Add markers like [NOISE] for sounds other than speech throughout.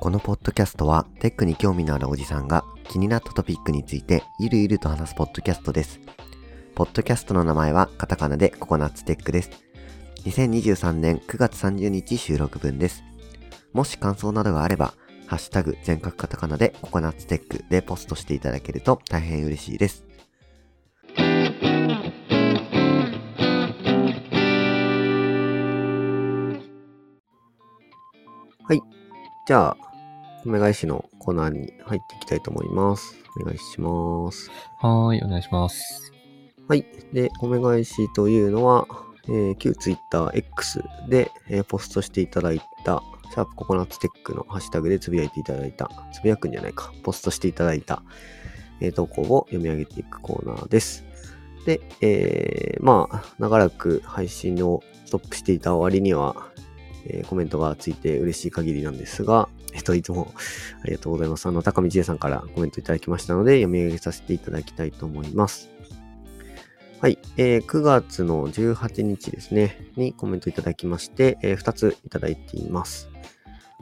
このポッドキャストはテックに興味のあるおじさんが気になったトピックについてゆるゆると話すポッドキャストです。ポッドキャストの名前はカタカナでココナッツテックです。2023年9月30日収録分です。もし感想などがあれば、ハッシュタグ全角カタカナでココナッツテックでポストしていただけると大変嬉しいです。はい。じゃあ、お願いしのコーナーに入っていきたいと思います。お願いします。はーい、お願いします。はい。で、お願いしというのは、えー旧 Twitter X で、えーポストしていただいた、シャープココナッツテックのハッシュタグでつぶやいていただいた、つぶやくんじゃないか、ポストしていただいた、えー投稿を読み上げていくコーナーです。で、えーまあ、長らく配信をストップしていた割には、えーコメントがついて嬉しい限りなんですが、えっと、いつもありがとうございます。あの、高見千恵さんからコメントいただきましたので、読み上げさせていただきたいと思います。はい、えー9月の18日ですね、にコメントいただきまして、え2ついただいています。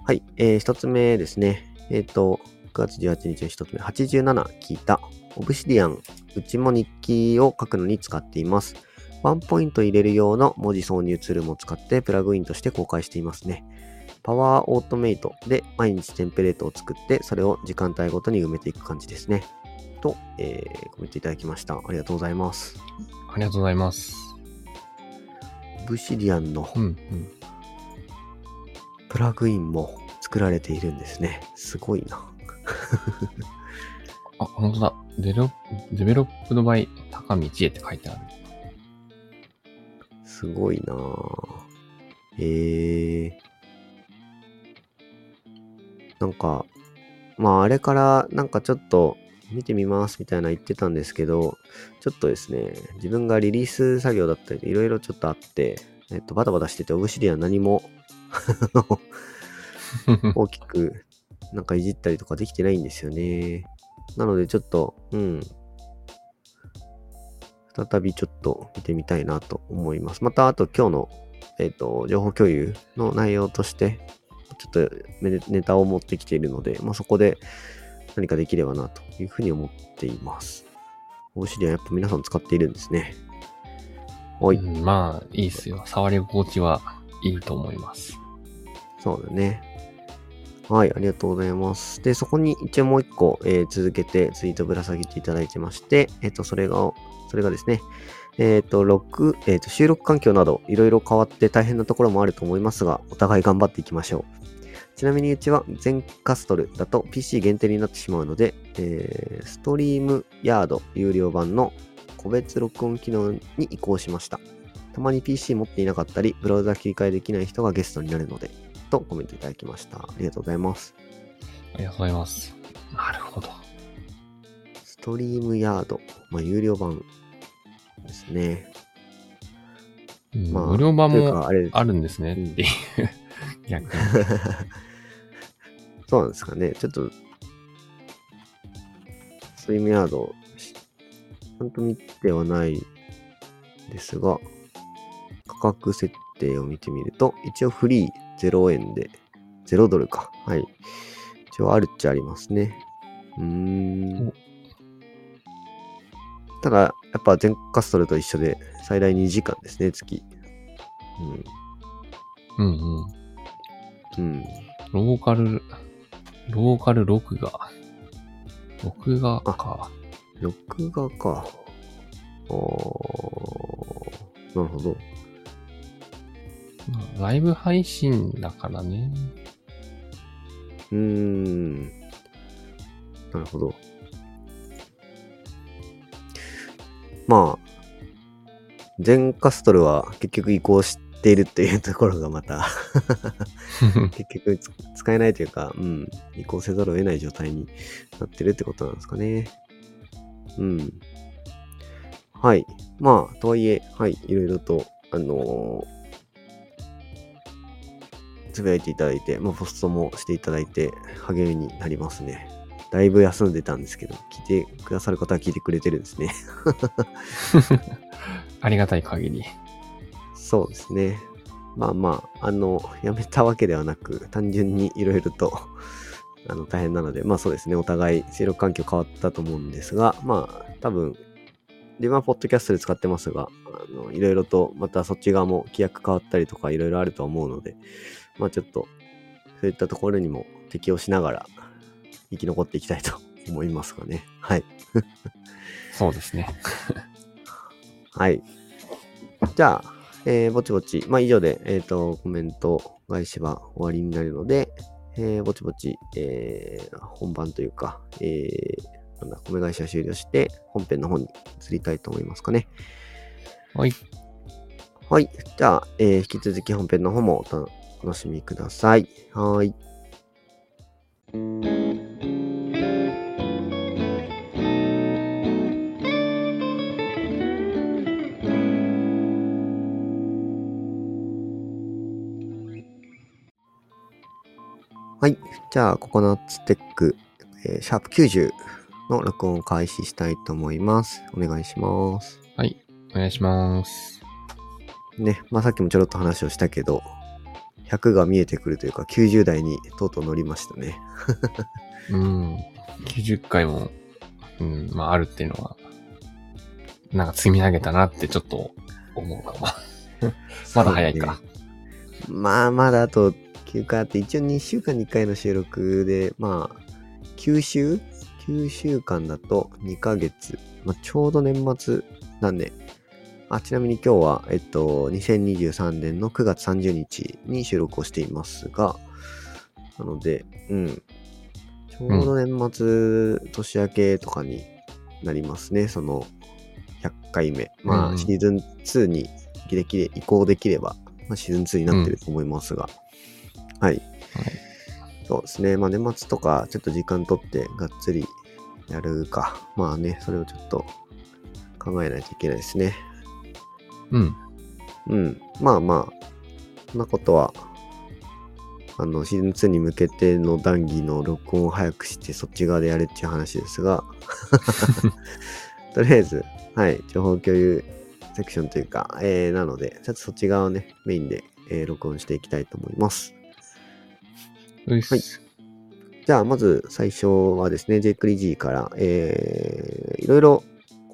はい、え1つ目ですね、えっ、と、9月18日の1つ目、87聞いた。オブシディアン、うちも日記を書くのに使っています。ワンポイント入れる用の文字挿入ツールも使ってプラグインとして公開していますね。パワーオートメイトで毎日テンプレートを作って、それを時間帯ごとに埋めていく感じですね。と、えーコメントいただきました。ありがとうございます。ありがとうございます。オブシディアンのうん、うん。プラグインも作られているんですね。すごいな。[LAUGHS] あ、本当だ。デロデベロップドバイ高見千恵って書いてある。すごいなえー。なんか、まああれからなんかちょっと見てみますみたいな言ってたんですけど、ちょっとですね、自分がリリース作業だったりいろいろちょっとあって、えっと、バタバタしてて、オブシディアン何も [LAUGHS] 大きくなんかいじったりとかできてないんですよね。なのでちょっと、うん。再びちょっと見てみたいなと思います。また、あと今日の、えっ、と、情報共有の内容として、ちょっとネネタを持ってきているので、まあ、そこで何かできればなというふうに思っています。オブシディアンやっぱ皆さん使っているんですね。はい。うんまあ、いいっすよ。触り心地はいいと思います。そうだね。はい、ありがとうございます。で、そこに一応もう一個、えー続けてツイートぶら下げていただいてまして、えっ、と、それが、それがですね、えっ、と、録、えっ、と、収録環境など、いろいろ変わって大変なところもあると思いますが、お互い頑張っていきましょう。ちなみにうちは全カストルだと PC 限定になってしまうので、えーストリームヤード有料版の個別録音機能に移行しました。たまに PC 持っていなかったり、ブラウザ切り替えできない人がゲストになるので、とコメントいただきました。ありがとうございます。ありがとうございます。なるほど。ストリームヤード、まあ、有料版ですね。うんまあ無料版もあるんですねうんっていう。[LAUGHS] 逆に。[LAUGHS] そうなんですかね。ちょっと、ストリームヤード、しちゃんと見てはないですが、価格設定を見てみると、一応フリー0円で、0ドルか。はい。一応あるっちゃありますね。うーんお。ただ、やっぱ全カストルと一緒で、最大2時間ですね、月。うんうん。うん。うん。ローカル、ローカル録画。録画か。録画か。あー、なるほど。まあライブ配信だからね。うーん。なるほど。まあ、全カストルは結局移行しているっていうところがまた [LAUGHS] 結局つ使えないというか、うん、移行せざるを得ない状態になってるってことなんですかね。うん。はい。まあ、とはいえ、はい、いろいろと、あのーつぶやいていただいて、まあ、ポストもしていただいて、励みになりますね。だいぶ休んでたんですけど、聞いてくださる方は聞いてくれてるんですね。[LAUGHS] [LAUGHS] ありがたい限り。そうですね。まあまあ、あの、辞めたわけではなく、単純にいろいろと [LAUGHS] あの、大変なので、まあそうですね、お互い収録環境変わったと思うんですが、まあ、多分、自分はポッドキャストで使ってますが、あの、いろいろと、またそっち側も規約変わったりとか、いろいろあると思うので、まあちょっと、そういったところにも適応しながら、生き残っていきたいと [LAUGHS] 思いますがね。はい。[LAUGHS] そうですね。[LAUGHS] はい。じゃあ、えー、ぼちぼち、まあ以上で、えっ、と、コメント返しは終わりになるので、えー、ぼちぼち、えー、本番というか、えー、なんだ、米会社終了して、本編の方に移りたいと思いますかね。はい。はい。じゃあ、えー、引き続き本編の方もお楽しみください。はい。はい。じゃあ、ココナッツテック、えー、シャープ90の録音を開始したいと思います。お願いします。はい。お願いします。ね。まあ、さっきもちょろっと話をしたけど、100が見えてくるというか、90代にとうとう乗りましたね。[LAUGHS] うん。90回も、うん、まあ、あるっていうのは、なんか積み上げたなってちょっと思うかも。[LAUGHS] まだ早いか。まあ、まだあと休暇あって、一応2週間に1回の収録で、まあ、9週 ?9 週間だと2ヶ月。まあ、ちょうど年末なんで、あ、ちなみに今日は、えっと、2023年の9月30日に収録をしていますが、なので、うん。ちょうど年末、うん、年明けとかになりますね、その100回目。まあ、うん、シーズン2にできれ移行できれば、まあ、シーズン2になってると思いますが、はい。はい、そうですね。まあ年末とかちょっと時間取ってがっつりやるか。まあね、それをちょっと考えないといけないですね。うん。うん。まあまあ、そんなことは、あの、シーズン2に向けての談義の録音を早くしてそっち側でやれっていう話ですが、[LAUGHS] とりあえず、はい、情報共有セクションというか、えー、なので、ちょっとそっち側をね、メインで、えー、録音していきたいと思います。はい。じゃあ、まず最初はですね、ジェイクリジーから、えー、いろいろ、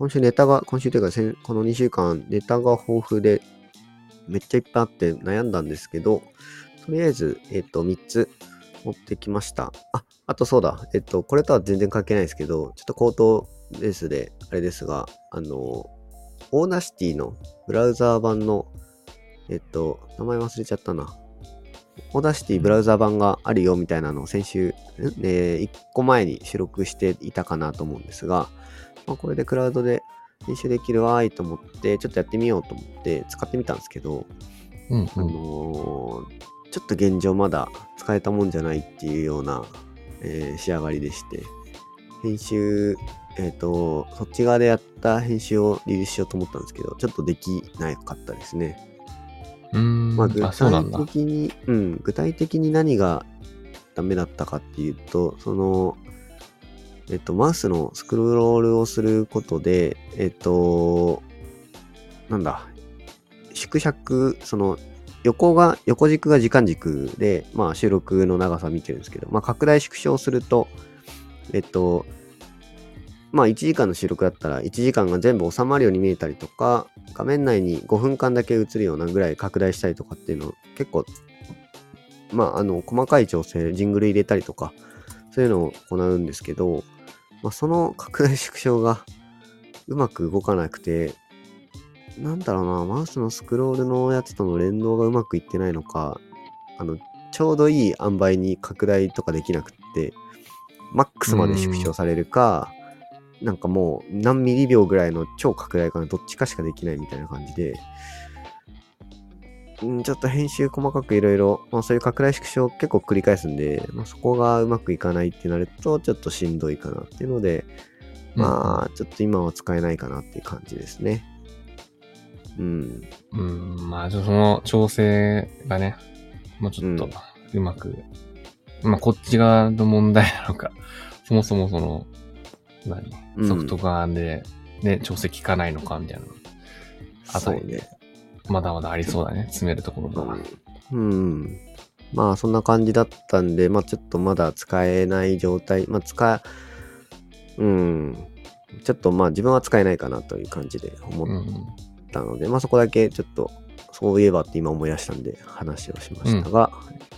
今週ネタが、今週というか、この2週間、ネタが豊富で、めっちゃいっぱいあって悩んだんですけど、とりあえず、えっ、ー、と、3つ持ってきました。あ、あとそうだ、えっ、ー、と、これとは全然関係ないですけど、ちょっと口頭ベースで、あれですが、あの、 Audacity のブラウザー版の、えっ、ー、と、名前忘れちゃったな。 Audacity ブラウザ版があるよみたいなのを先週、えー、1個前に収録していたかなと思うんですが、まあ、これでクラウドで編集できるわーいと思って、ちょっとやってみようと思って使ってみたんですけど、うんうん、あのー、ちょっと現状まだ使えたもんじゃないっていうような、えー、仕上がりでして、編集、えっ、ー、と、そっち側でやった編集をリリースしようと思ったんですけど、ちょっとできなかったですね。うん。まあ、具体的に、うん、具体的に何がダメだったかっていうと、その、えっと、マウスのスクロールをすることで、えっと、なんだ、縮尺、その、横が、横軸が時間軸で、まあ収録の長さ見てるんですけど、まあ拡大縮小すると、えっと、まあ1時間の収録だったら1時間が全部収まるように見えたりとか、画面内に5分間だけ映るようなぐらい拡大したりとかっていうの結構、まああの細かい調整、ジングル入れたりとか、そういうのを行うんですけど、まあその拡大縮小がうまく動かなくて、なんだろうな、マウスのスクロールのやつとの連動がうまくいってないのか、あの、ちょうどいい塩梅に拡大とかできなくって、マックスまで縮小されるか、なんかもう何ミリ秒ぐらいの超拡大かな、どっちかしかできないみたいな感じで、ちょっと編集細かくいろいろ、まあそういう拡大縮小結構繰り返すんで、まあ、そこがうまくいかないってなると、ちょっとしんどいかなっていうので、まあ、ちょっと今は使えないかなっていう感じですね。うん。うん、まあ、その調整がね、もうちょっとうまく、うん、まあこっち側の問題なのか、[LAUGHS] そもそもその、何うんソフト側で、ね、調整効かないのかみたいなの。あたりで、まだまだありそうだね。詰めるところが。うん。まあそんな感じだったんで、まあちょっとまだ使えない状態、まあ使え、うん。ちょっとまあ自分は使えないかなという感じで思っうん。たので、まあそこだけちょっと、そういえばって今思い出したんで話をしましたが、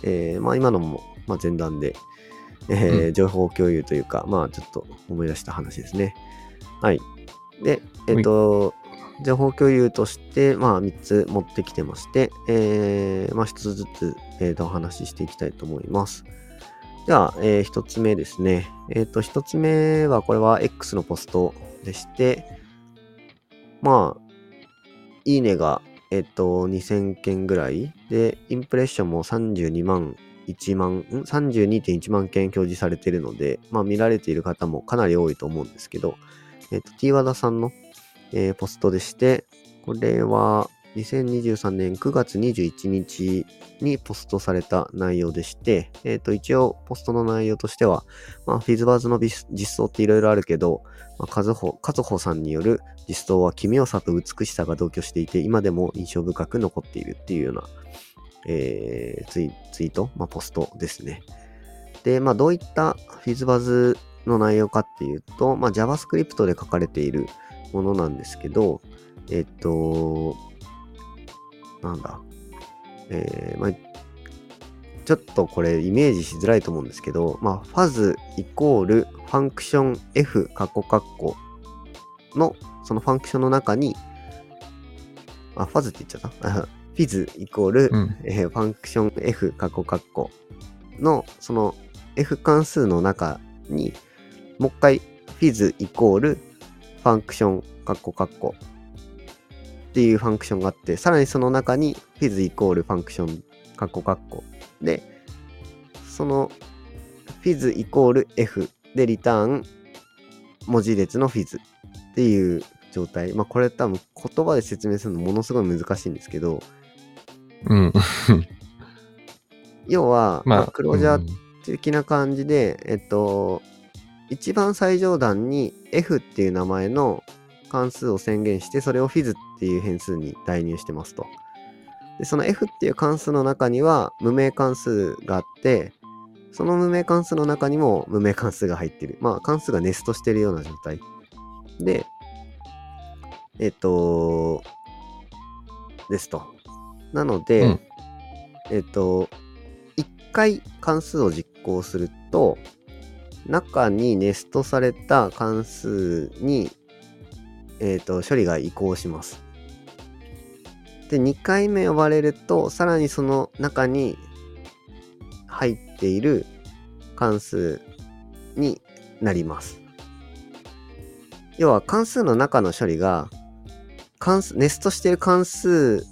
えーまあ今のも、まあ、前段で、えーう情報共有というか、まあちょっと思い出した話ですね。はい。で、えっ、と、情報共有として、まあ3つ持ってきてまして、えーまあ1つずつ、えーとお話ししていきたいと思います。では、え1つ目ですね。えっ、と、1つ目は、これは X のポストでして、まあ、いいねが、えっと、2000件ぐらいで、インプレッションも32万、1万、?32.1 万件表示されているので、まあ見られている方もかなり多いと思うんですけど、えっと、T 和田さんの、えーポストでして、これは2023年9月21日にポストされた内容でして、えっと、一応ポストの内容としては、まあ、フィズバーズの実装っていろいろあるけど、まあ、和穂、和穂さんによる実装は奇妙さと美しさが同居していて、今でも印象深く残っているっていうような、えーツイツイート、まあ、ポストですね。で、まあ、どういったフィズバズの内容かっていうと、まあ、JavaScript で書かれているものなんですけど、えっと、なんだ、えーまあ、ちょっとこれイメージしづらいと思うんですけど、まあ、ファズイコールファンクション F カッコカッコのそのファンクションの中に、あ、ファズって言っちゃった？あ [LAUGHS] フィズイコール、うん。えーファンクション F カッコカッコのその F 関数の中にもう一回フィズイコールファンクションカッコカッコっていうファンクションがあってさらにその中にフィズイコールファンクションカッコカッコでそのフィズイコール F でリターン文字列のフィズっていう状態。まあこれ多分言葉で説明するのものすごい難しいんですけどうん。要は、まあ、まあクロージャうんー的な感じで、えっと、一番最上段に F っていう名前の関数を宣言して、それを Fizz っていう変数に代入してますと。で、その F っていう関数の中には無名関数があって、その無名関数の中にも無名関数が入ってる。まあ、関数がネストしてるような状態。で、えっと、ですと。なので、うんえっと、一回関数を実行すると、中にネストされた関数に、えっと、処理が移行します。で、2回目呼ばれると、さらにその中に入っている関数になります。要は関数の中の処理が、関数、ネストしている関数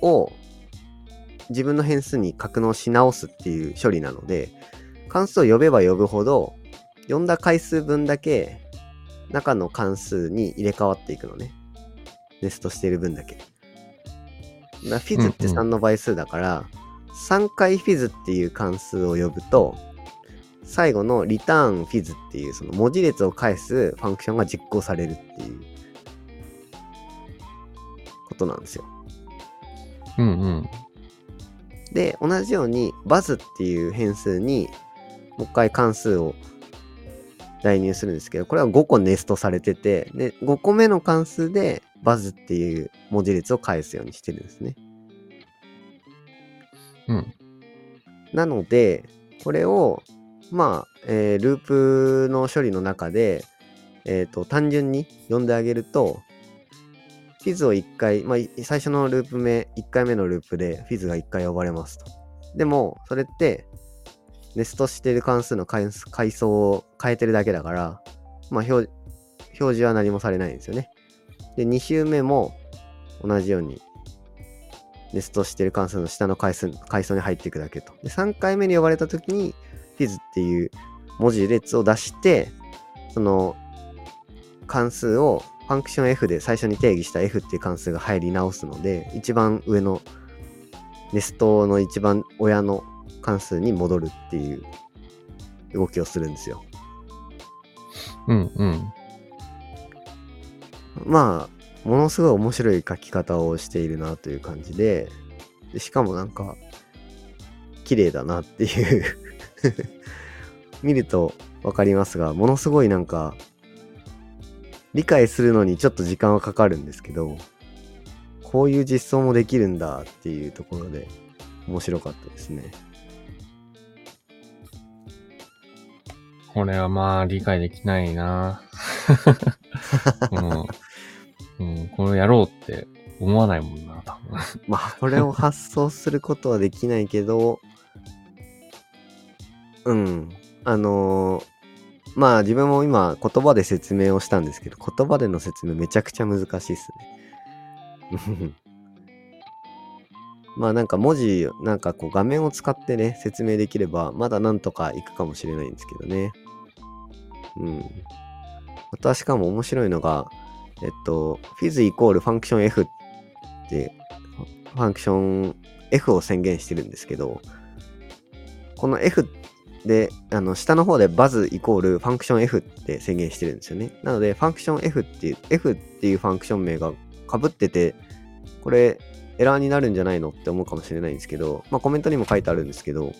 を自分の変数に格納し直すっていう処理なので、関数を呼べば呼ぶほど、呼んだ回数分だけ中の関数に入れ替わっていくのね。ネストしている分だけ。だフィズってうんうん3の倍数だから、3回フィズっていう関数を呼ぶと、最後のリターンフィズっていうその文字列を返すファンクションが実行されるっていうことなんですよ。うんうん。で、同じように、バズっていう変数に、もう一回関数を代入するんですけど、これは5個ネストされてて、で、5個目の関数で、バズっていう文字列を返すようにしてるんですね。うん。なので、これを、まあ、えーループの処理の中で、えっ、と、単純に呼んであげると、フィズを1回、まあ、い最初のループ目、1回目のループでフィズが1回呼ばれますと。でも、それって、ネストしてる関数の階層を変えてるだけだから、まあ表、表示は何もされないんですよね。で、2周目も同じように、ネストしてる関数の下の階数階層に入っていくだけと。で、3回目に呼ばれたときに、フィズっていう文字列を出して、その関数をファンクション F で最初に定義した F っていう関数が入り直すので、一番上のネストの一番親の関数に戻るっていう動きをするんですよ。うんうん。まあ、ものすごい面白い書き方をしているなという感じで、でしかもなんか、綺麗だなっていう [LAUGHS] 見るとわかりますが、ものすごいなんか、理解するのにちょっと時間はかかるんですけど、こういう実装もできるんだっていうところで面白かったですね。これはまあ理解できないな [LAUGHS] うん。うん、これをやろうって思わないもんな、多分。まあ、これを発想することはできないけど、うん。あのーまあ自分も今言葉で説明をしたんですけど、言葉での説明めちゃくちゃ難しいっすね。[LAUGHS] まあなんか文字、なんかこう画面を使ってね、説明できれば、まだなんとかいくかもしれないんですけどね。うん。あとはしかも面白いのが、えっと、fizz イコールファンクション F って、ファンクション F を宣言してるんですけど、この F で、あの、下の方でバズイコールファンクション F って宣言してるんですよね。なので、 function F っていう、F っていう function 名が被ってて、これ、エラーになるんじゃないのって思うかもしれないんですけど、まあコメントにも書いてあるんですけど、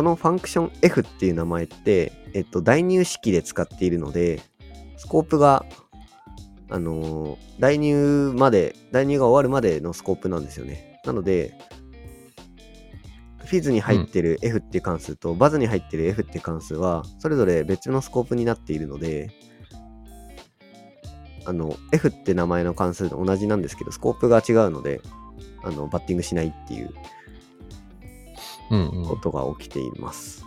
このファンクション F っていう名前って、えっと、代入式で使っているので、スコープが、あのー代入まで、代入が終わるまでのスコープなんですよね。なので、フィズに入ってる F っていう関数と、バズに入ってる F っていう関数は、それぞれ別のスコープになっているので、あの、F って名前の関数と同じなんですけど、スコープが違うので、あの、バッティングしないっていう。ことが起きています。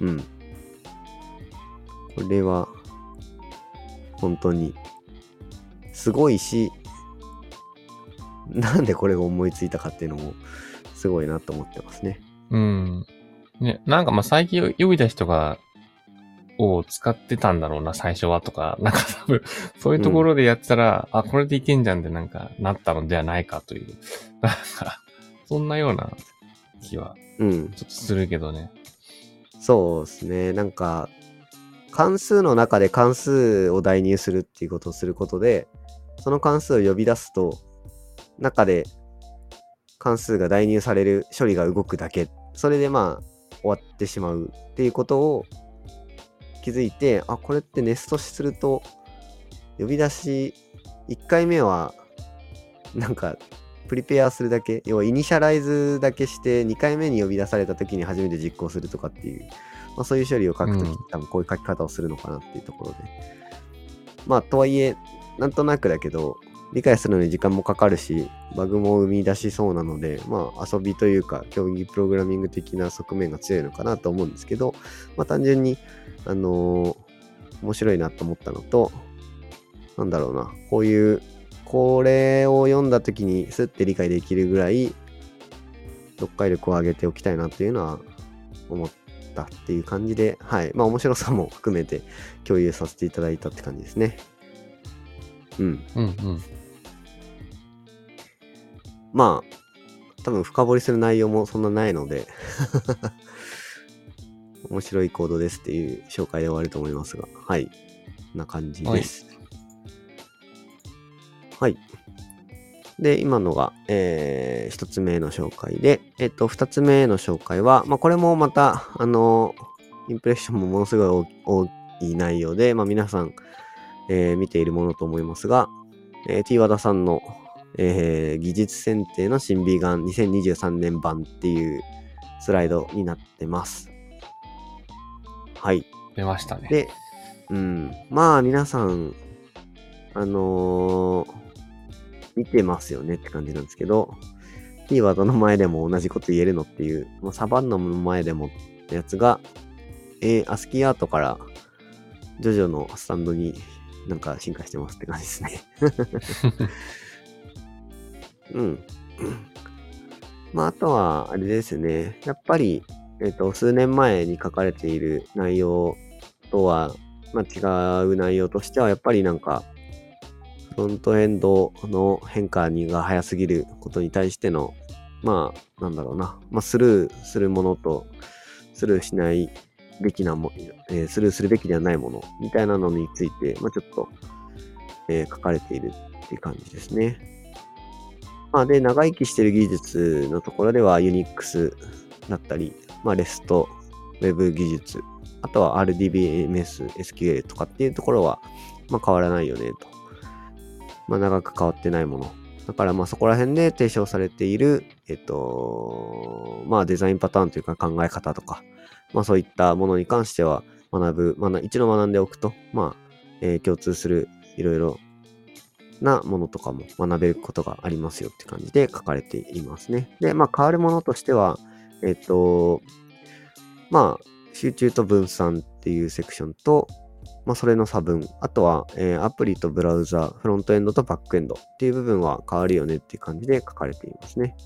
うん。これは、本当に、すごいし、なんでこれを思いついたかっていうのも、すごいなと思ってますね。うん。ね、なんかまあ最近呼びた人が、を使ってたんだろうな、最初はとか、[LAUGHS] なんか多分、そういうところでやってたら、あ、これでいけんじゃんってなんか、なったのではないかという、なんか、そんなような気は、うん。ちょっとするけどね。そうですね。なんか、関数の中で関数を代入するっていうことをすることで、その関数を呼び出すと、中で関数が代入される処理が動くだけ。それでまあ、終わってしまうっていうことを気づいて、あ、これってネストすると、呼び出し、1回目は、なんか、プリペアするだけ、要はイニシャライズだけして、2回目に呼び出された時に初めて実行するとかっていう、まあ、そういう処理を書くとき、うん多分こういう書き方をするのかなっていうところで。まあ、とはいえ、なんとなくだけど、理解するのに時間もかかるし、バグも生み出しそうなので、まあ、遊びというか、競技プログラミング的な側面が強いのかなと思うんですけど、まあ、単純に、あのー面白いなと思ったのと、なんだろうな、こういう、これを読んだ時にスッて理解できるぐらい、読解力を上げておきたいなっていうのは思ったっていう感じで、はい。まあ面白さも含めて共有させていただいたって感じですね。うん。うんうん。まあ、多分深掘りする内容もそんなないので、面白いコードですっていう紹介で終わると思いますが、はい。こんな感じです。はい。で、今のが、えー、一つ目の紹介で、えっと、二つ目の紹介は、まあ、これもまた、あの、インプレッションもものすごい大大きい内容で、まあ、皆さん、えー見ているものと思いますが、えー、T 和田さんの、えー技術選定の新美眼2023年版っていうスライドになってます。はい。出ましたね。で、うん。まあ、皆さん、あのー見てますよねって感じなんですけど、T ワードの前でも同じこと言えるのっていう、まあ、サバンナの前でもってやつが、えー、アスキーアートから、ジョジョのスタンドになんか進化してますって感じですね。[LAUGHS] うん。まあ、あとは、あれですね。やっぱり、えっ、と、数年前に書かれている内容とは、まあ、違う内容としては、やっぱりなんか、フロントエンドの変化にが早すぎることに対しての、まあ、なんだろうな、まあ、スルーするものと、スルーしないべきなも、えースルーするべきではないものみたいなのについて、まあ、ちょっと、えー書かれているっていう感じですね。まあ、で、長生きしている技術のところでは、Unix だったり、まあ、REST、Web 技術、あとは RDBMS、SQL とかっていうところは、まあ、変わらないよね、と。まあ、長く変わってないもの。だから、まあ、そこら辺で提唱されている、えっと、まあ、デザインパターンというか考え方とか、まあ、そういったものに関しては、学ぶ、まあ、一度学んでおくと、まあ、えー共通するいろいろなものとかも学べることがありますよって感じで書かれていますね。で、まあ、変わるものとしては、えっ、と、まあ、集中と分散っていうセクションと、まあ、それの差分、あとは、えーアプリとブラウザ、フロントエンドとバックエンドっていう部分は変わるよねっていう感じで書かれていますね。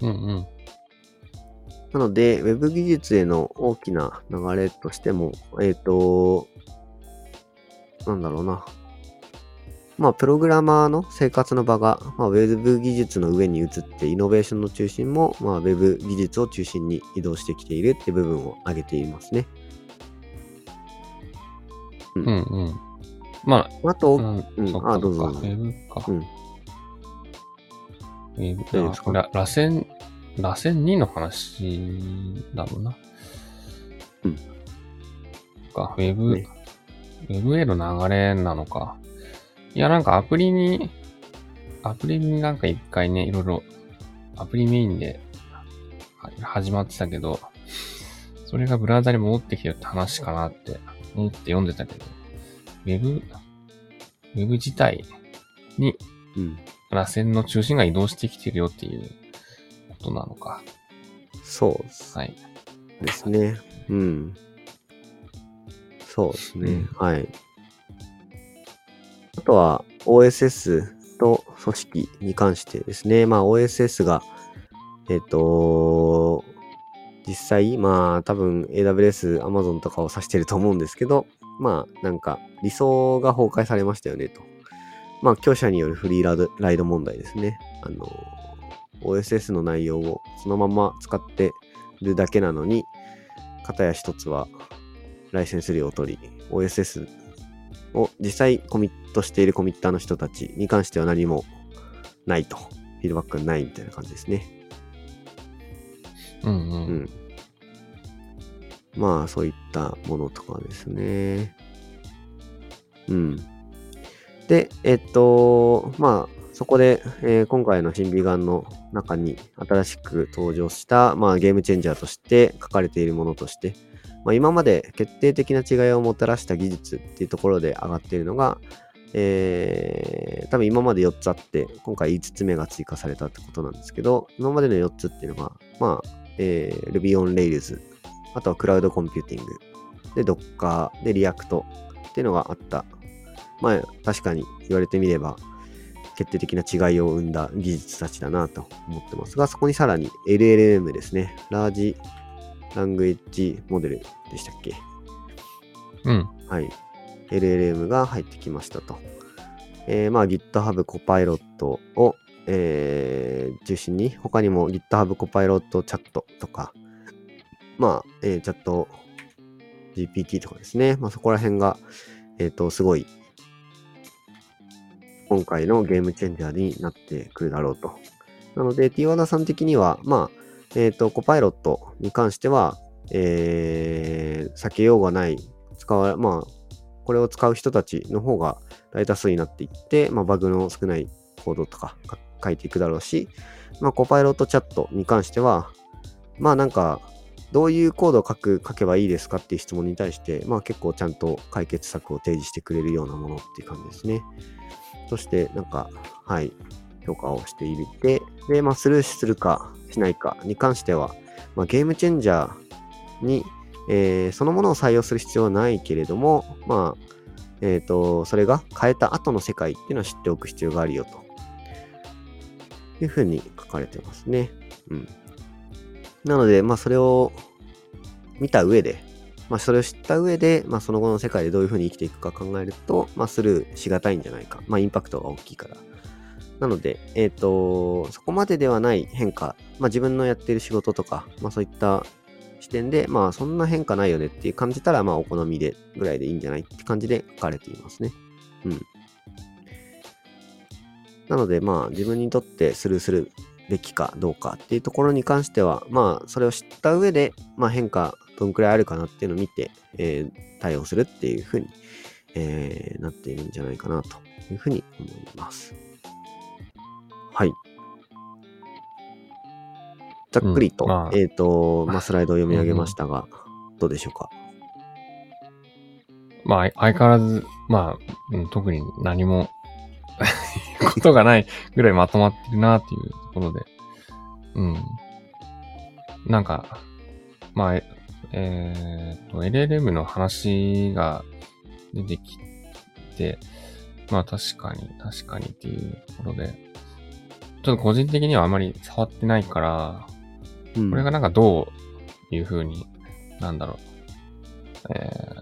うんうん。なので、ウェブ技術への大きな流れとしても、えっ、と、なんだろうな。まあ、プログラマーの生活の場が、まあ、ウェブ技術の上に移って、イノベーションの中心も、まあ、ウェブ技術を中心に移動してきているって部分を挙げていますね。うんうん。まあと、あ、うん、うんあどうぞウェブか。うんウェブ大丈夫ですか？ら螺旋、螺旋2の話だろうな。うん。か、ウェブ、ねウェブへの流れなのか。いや、なんかアプリに、アプリになんか一回ね、いろいろ、アプリメインでは始まってたけど、それがブラウザに戻ってきてるって話かなって思って読んでたけど、ウェブ、ウェブ自体にうん。螺旋の中心が移動してきてるよっていうことなのか。そうはい。ですね。うん。そうですね。うんはい。あとは OSS と組織に関してですね。まあ OSS が、えっ、と、実際、まあ多分 AWS、Amazon とかを指してると思うんですけど、まあなんか理想が崩壊されましたよねと。まあ強者によるフリーライドライド問題ですね。あの、OSS の内容をそのまま使ってるだけなのに、片や一つはライセンス料を取り、OSS を実際コミットしているコミッターの人たちに関しては何もないと。フィードバックがないみたいな感じですね。うんう。うん。まあ、そういったものとかですね。うん。で、えっと、まあ、そこで、えー今回の新美眼の中に新しく登場した、まあ、ゲームチェンジャーとして書かれているものとして、まあ、今まで決定的な違いをもたらした技術っていうところで上がっているのが、えー、多分今まで4つあって、今回5つ目が追加されたってことなんですけど、今までの4つっていうのが、まあ、えー Ruby on Rails、あとはクラウドコンピューティング、で、Docker、で、React っていうのがあった。まあ、確かに言われてみれば、決定的な違いを生んだ技術たちだなと思ってますが、そこにさらに LLM ですね。ラージラングエッジモデルでしたっけ？うん。はい。LLM が入ってきましたと。えーまあ GitHub Copilot を、えー中心に、他にも GitHub Copilot チャットとか、まあ、えーチャット GPT とかですね。まあそこら辺が、えっ、と、すごい、今回のゲームチェンジャーになってくるだろうと。なので、T ワーダさん的には、まあ、えっ、と、コパイロットに関しては、えー避けようがない、使わ、まあ、これを使う人たちの方が大多数になっていって、まあ、バグの少ないコードとか書いていくだろうし、まあ、コパイロットチャットに関しては、まあなんか、どういうコードを書く、書けばいいですかっていう質問に対して、まあ結構ちゃんと解決策を提示してくれるようなものっていう感じですね。そして、なんか、はい、評価をしていて、で、まあスルーするかしないかに関しては、まあゲームチェンジャーに、えーそのものを採用する必要はないけれども、まあ、えっ、と、それが変えた後の世界っていうのを知っておく必要があるよと。いうふうに書かれてますね。うん。なので、まあ、それを見た上で、まあ、それを知った上で、まあ、その後の世界でどういうふうに生きていくか考えると、まあ、スルーしがたいんじゃないか。まあ、インパクトが大きいから。なので、えっ、と、そこまでではない変化、まあ、自分のやっている仕事とか、まあ、そういった視点で、まあそんな変化ないよねっていう感じたら、まあお好みでぐらいでいいんじゃないって感じで書かれていますね。うん。なのでまあ自分にとってスルーするべきかどうかっていうところに関しては、まあそれを知った上で、まあ変化どんくらいあるかなっていうのを見て、えー対応するっていうふうに、えーなっているんじゃないかなというふうに思います。はい。ざっくりと、うんまあえっ、と、まあ、スライドを読み上げましたが、どうでしょうか？まあ、相変わらず、まあ、うん、特に何もことがないぐらいまとまってるなっていうところで。うん。なんか、まあ、ええーっと、LLM の話が出てきて、まあ確かに、確かにっていうところで、ちょっと個人的にはあまり触ってないから、うんこれがなんかどういう風に、なんだろう、え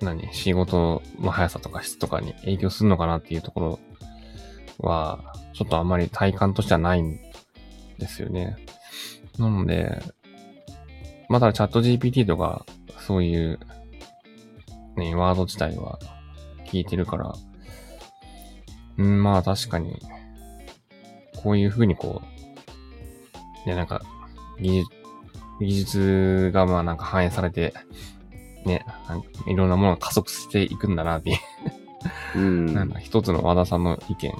ー、何？仕事の速さとか質とかに影響するのかなっていうところは、ちょっとあんまり体感としてはないんですよね。なので、まだチャット GPT とか、そういう、ね、ワード自体は聞いてるから、うん、まあ確かに、こういう風にこう、ね、なんか、技術、技術がまあなんか反映されて、ね、いろんなものが加速していくんだなっていう、うん。なんか一つの和田さんの意見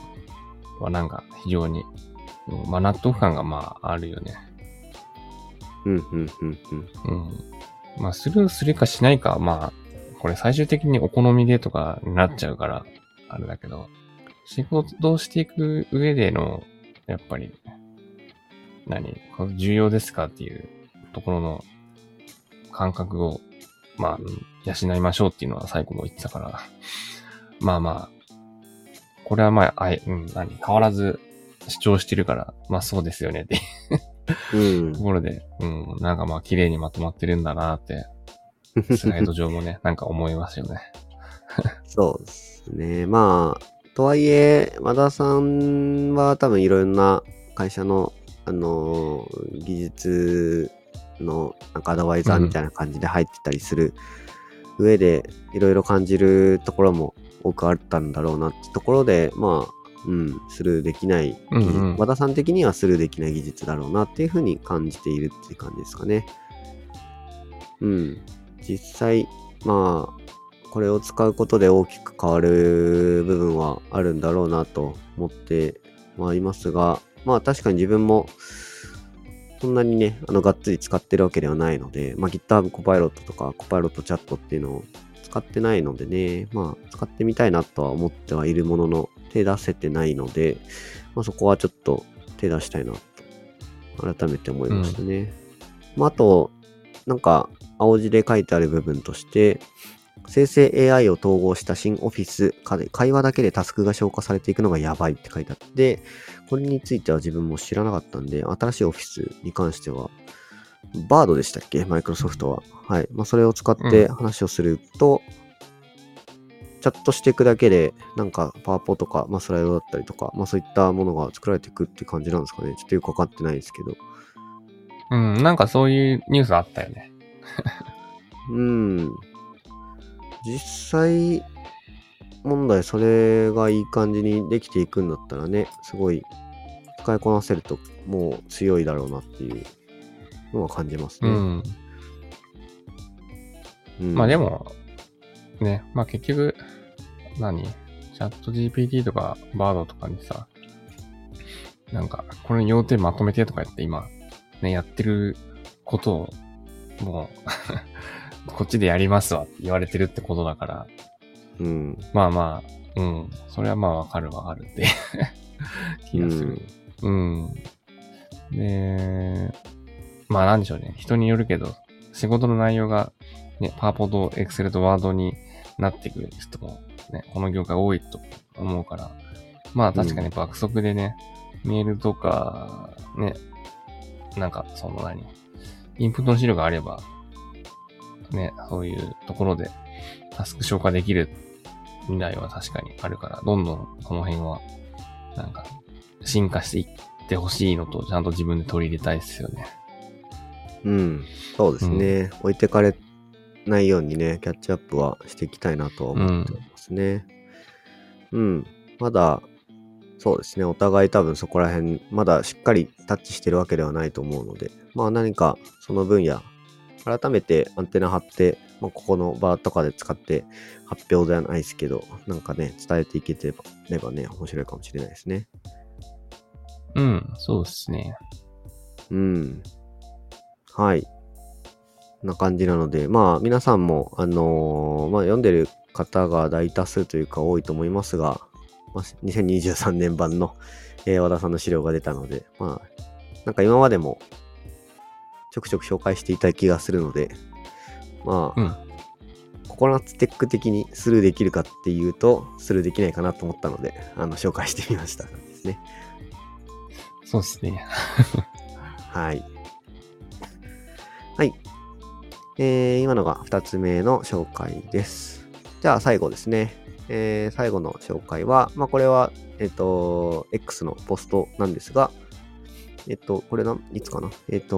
はなんか非常に、うんまあ納得感がまああるよね。うん、うん、うん、うん。うん。まあスルーするかしないかはまあ、これ最終的にお好みでとかになっちゃうから、あれだけど、仕事をしていく上での、やっぱり、何重要ですかっていうところの感覚を、まあ、うん養いましょうっていうのは最後も言ってたから、まあまあ、これはまあ、あい、うん、何変わらず主張してるから、まあそうですよねってうんところで、うん、なんかまあ綺麗にまとまってるんだなって、スライド上もね、[LAUGHS] なんか思いますよね。そうですね。まあ、とはいえ、和田さんは多分いろんな会社の、あのー技術のなんかアドバイザーみたいな感じで入ってたりする上で、いろいろ感じるところも多くあったんだろうなってところで、まあ、うん、スルーできないうんうん和田さん的にはスルーできない技術だろうなっていうふうに感じているっていう感じですかね。うん。実際、まあ、これを使うことで大きく変わる部分はあるんだろうなと思ってはいますが、まあ確かに自分もそんなにね、あの、がっつり使ってるわけではないので、まあ GitHub コパイロットとかコパイロットチャットっていうのを使ってないのでね、まあ使ってみたいなとは思ってはいるものの、手出せてないので、まあそこはちょっと手出したいなと、改めて思いましたね。まああと、なんか、青字で書いてある部分として、生成 AI を統合した新オフィス会話だけでタスクが消化されていくのがやばいって書いてあって、これについては自分も知らなかったんで、新しいオフィスに関しては、バードでしたっけ？マイクロソフトは。はい。まあ、それを使って話をすると、チャットしていくだけで、なんかパワポとか、まあ、スライドだったりとか、まあ、そういったものが作られていくって感じなんですかね。ちょっとよくわかってないですけど。うん、なんかそういうニュースあったよね。うん。実際問題、それがいい感じにできていくんだったらね、すごい使いこなせるともう強いだろうなっていうのは感じますね。うん。うんまあで、も、ね、まあ結局、何？チャット GPT とかバードとかにさ、なんか、これ要点まとめてとか言って今、ね、やってることを、もう、[LAUGHS] こっちでやりますわって言われてるってことだから、うん。まあまあ、うん、それはまあわかるわかるって [LAUGHS] 気がする。うん。で、まあなんでしょうね。人によるけど、仕事の内容が、ね、パワポとエクセルとワードになってくる人も、ね、この業界多いと思うから、まあ確かに爆速でね、メールとか、ね、なんかその何、インプットの資料があれば、ね、そういうところでタスク消化できる未来は確かにあるから、どんどんこの辺は、なんか、進化していってほしいのと、ちゃんと自分で取り入れたいですよね。うん。そうですね。置いてかれないようにね、キャッチアップはしていきたいなとは思ってますね。うん。まだ、そうですね。お互い多分そこら辺、まだしっかりタッチしてるわけではないと思うので、まあ何かその分野、改めてアンテナ張って、まあ、ここの場とかで使って発表ではないですけど、なんかね、伝えていけてればね、面白いかもしれないですね。うん、そうですね。うん。はい。こんな感じなので、まあ皆さんも、あのーまあ読んでる方が大多数というか多いと思いますが、まあ、2023年版の、えー和田さんの資料が出たので、まあ、なんか今までもちょくちょく紹介していた気がするので、まあ、うん。ココナッツテック的にスルーできるかっていうと、スルーできないかなと思ったので、あの、紹介してみましたですね。そうですね。はい。はい。えー、今のが2つ目の紹介です。じゃあ最後ですね。えー、最後の紹介は、まあこれは、えっ、と、X のポストなんですが、えっ、と、これな、いつかな？えっ、と、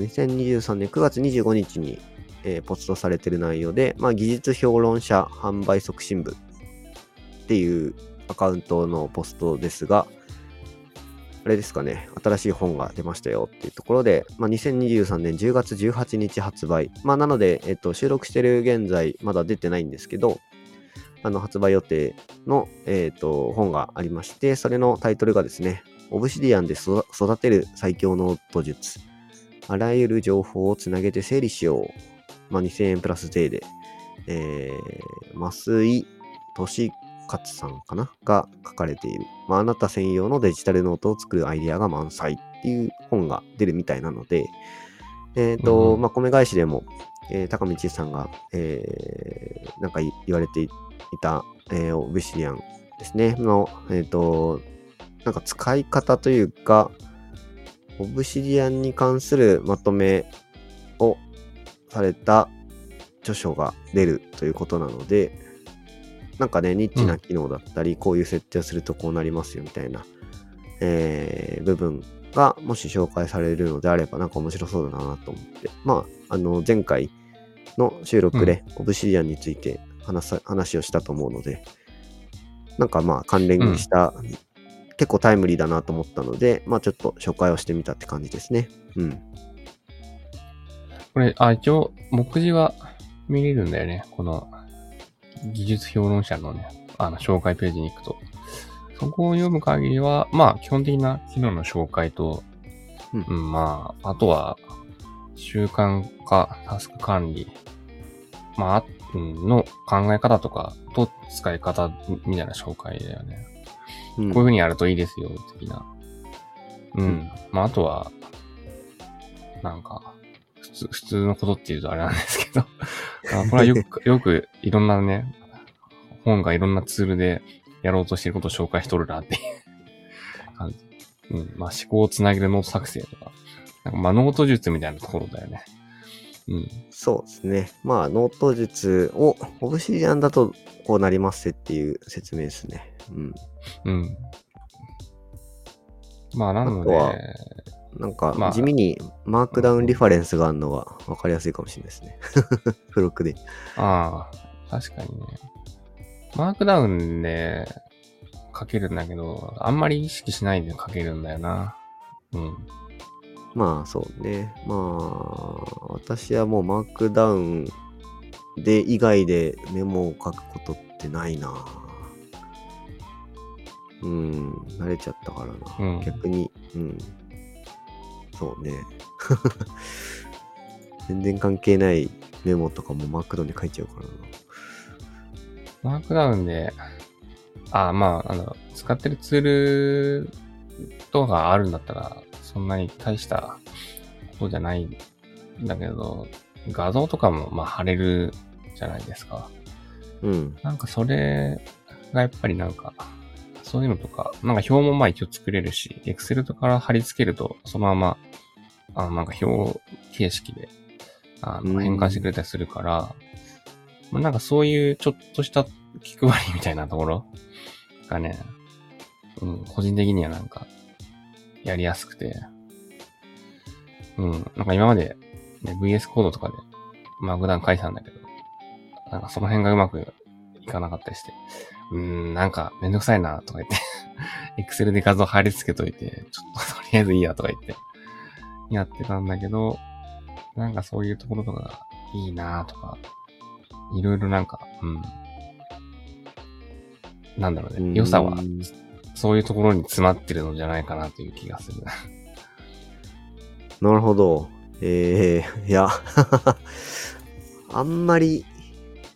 2023年9月25日に、えーポストされてる内容で、まあ技術評論者販売促進部っていうアカウントのポストですが、あれですかね、新しい本が出ましたよっていうところで、まあ、2023年10月18日発売。まあ、なので、えっと、収録してる現在、まだ出てないんですけど、あの、発売予定の、えっと、本がありまして、それのタイトルがですね、オブシディアンで育てる最強の土術。あらゆる情報をつなげて整理しよう。まあ、2000円プラス税で、えー、増井俊勝さんかなが書かれている、まあ、あなた専用のデジタルノートを作るアイデアが満載っていう本が出るみたいなので、えっ、と、うんまあ、米返しでも、えー高道さんが、えーなんかい言われていた、えーオブシディアンですね、の、えっ、と、なんか使い方というか、オブシディアンに関するまとめをされた著書が出るということなので、なんかね、ニッチな機能だったり、こういう設定をするとこうなりますよみたいな、えー部分がもし紹介されるのであれば、なんか面白そうだなと思って。まあ、あの、前回の収録で、オブシディアンについて話さ話をしたと思うので、なんかまあ関連した、結構タイムリーだなと思ったので、まあちょっと紹介をしてみたって感じですね。うん。これ、あ、一応、目次は見れるんだよね。この、技術評論者のね、あの、紹介ページに行くと。そこを読む限りは、まあ、基本的な機能の紹介と、うんうん、まあ、あとは、習慣化、タスク管理、まあ、の考え方とかと使い方みたいな紹介だよね。うんこういう風にやるといいですよ、的な。うん。うんまあ、あとは、なんか、普通、普通のことっていうとあれなんですけど、[LAUGHS] あこれはよく、[LAUGHS] よくいろんなね、本がいろんなツールでやろうとしてることを紹介しとるなっていう感じ。うん。まあ、思考をつなげるノート作成とか、なんかまあ、ノート術みたいなところだよね。うん。そうですね。まあ、ノート術を、 Obsidian だとこうなりますっていう説明ですね。うん。うん。まあ、なので、なんかまあ、地味にマークダウンリファレンスがあるのが分かりやすいかもしれないですね。[LAUGHS] 付録で。ああ、確かにね。マークダウンで書けるんだけど、あんまり意識しないで書けるんだよな。うん。まあ、そうね。まあ、私はもうマークダウンで以外でメモを書くことってないな。うん、慣れちゃったからな。うん逆に、うん。そうね。[LAUGHS] 全然関係ないメモとかもマークダウンで書いちゃうからな。マークダウンで、ああ、まあ、あの、使ってるツールとかあるんだったら、そんなに大したことじゃないんだけど、画像とかも、まあ、貼れるじゃないですか。うん。なんかそれがやっぱりなんか、そういうのとか、なんか表もまあ一応作れるし、Excel とか貼り付けると、そのまま、あのなんか表形式で、あのうん。変換してくれたりするから、まあ、なんかそういうちょっとした気配りみたいなところがね、うん、個人的にはなんか、やりやすくて、うん、なんか今までね、VS コードとかで、マークダウン書いてたんだけど、なんかその辺がうまくいかなかったりして、うーん、なんかめんどくさいなとか言って、[LAUGHS] Excel で画像貼り付けといて、ちょっととりあえずいいやとか言って、やってたんだけど、なんかそういうところとかがいいなとか、いろいろなんか、うん。なんだろうね。良さはう、んそういうところに詰まってるのじゃないかなという気がする。[LAUGHS] なるほど。えー、いや、[LAUGHS] あんまり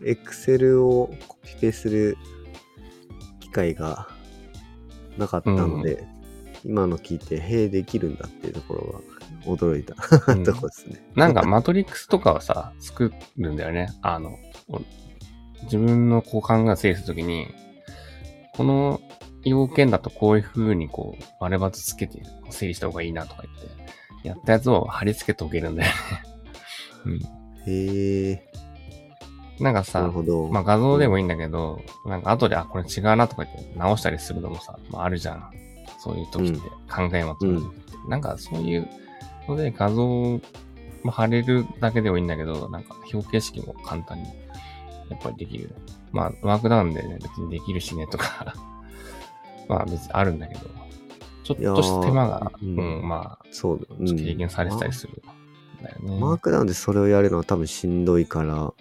Excel をコピペする機会がなかったので、今の聞いて、へえ、できるんだっていうところは驚いた、うん [LAUGHS] ところですね。なんかマトリックスとかはさ、作るんだよね。あの、お自分のこう考えを整理するときに、この要件だとこういう風にこう、丸バツつけて整理した方がいいなとか言って、やったやつを貼り付けておけるんだよね。[LAUGHS] へえ、うん。なんかなさる、ほど。まあ画像でもいいんだけど、なんか後で、あ、これ違うなとか言って直したりするのもさ、まああるじゃん。そういう時って考えまとめるって。なんかそういうので画像、まあ、貼れるだけでもいいんだけど、なんか表形式も簡単にやっぱりできる。まあワークダウンでね、別にできるしねとか、[LAUGHS] まあ別にあるんだけど、ちょっとした手間が、うんうん、まあ、そうだ。うん軽減されてたりするんだよね。マークダウンでそれをやるのは多分しんどいから、